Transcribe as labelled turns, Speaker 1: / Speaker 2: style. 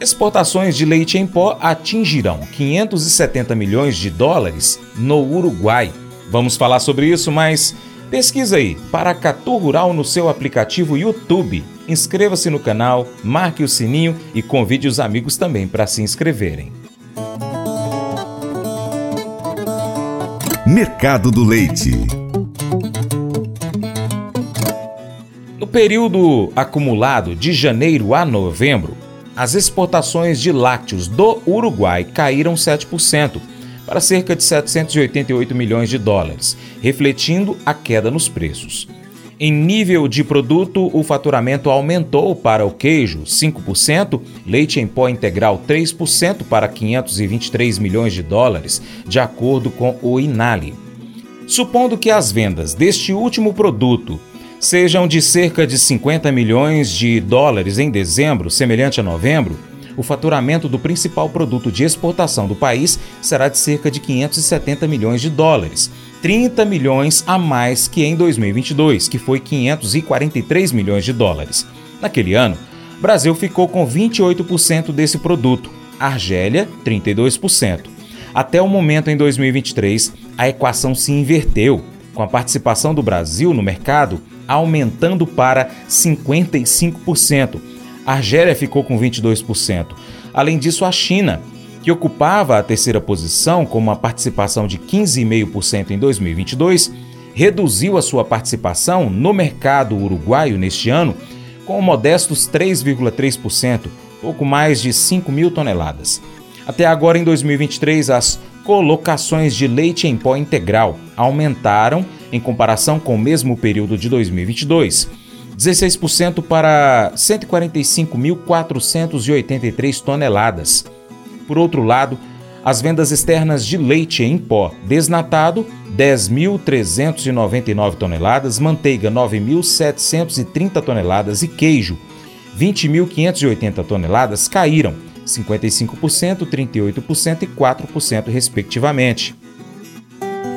Speaker 1: Exportações de leite em pó atingirão 570 milhões de dólares no Uruguai. Vamos falar sobre isso, mas pesquisa aí Paracatu Rural no seu aplicativo YouTube. Inscreva-se no canal, marque o sininho e convide os amigos também para se inscreverem.
Speaker 2: Mercado do Leite.
Speaker 1: No período acumulado de janeiro a novembro, as exportações de lácteos do Uruguai caíram 7% para cerca de 788 milhões de dólares, refletindo a queda nos preços. Em nível de produto, o faturamento aumentou para o queijo 5%, leite em pó integral 3% para 523 milhões de dólares, de acordo com o Inali. Supondo que as vendas deste último produto sejam de cerca de 50 milhões de dólares em dezembro, semelhante a novembro, o faturamento do principal produto de exportação do país será de cerca de 570 milhões de dólares, 30 milhões a mais que em 2022, que foi 543 milhões de dólares. Naquele ano, Brasil ficou com 28% desse produto, Argélia, 32%. Até o momento em 2023, a equação se inverteu, com a participação do Brasil no mercado aumentando para 55%. A Argélia ficou com 22%. Além disso, a China, que ocupava a terceira posição com uma participação de 15,5% em 2022, reduziu a sua participação no mercado uruguaio neste ano com modestos 3,3%, pouco mais de 5 mil toneladas. Até agora, em 2023, as colocações de leite em pó integral aumentaram em comparação com o mesmo período de 2022. 16% para 145.483 toneladas. Por outro lado, as vendas externas de leite em pó desnatado, 10.399 toneladas, manteiga, 9.730 toneladas e queijo, 20.580 toneladas caíram 55%, 38% e 4%, respectivamente.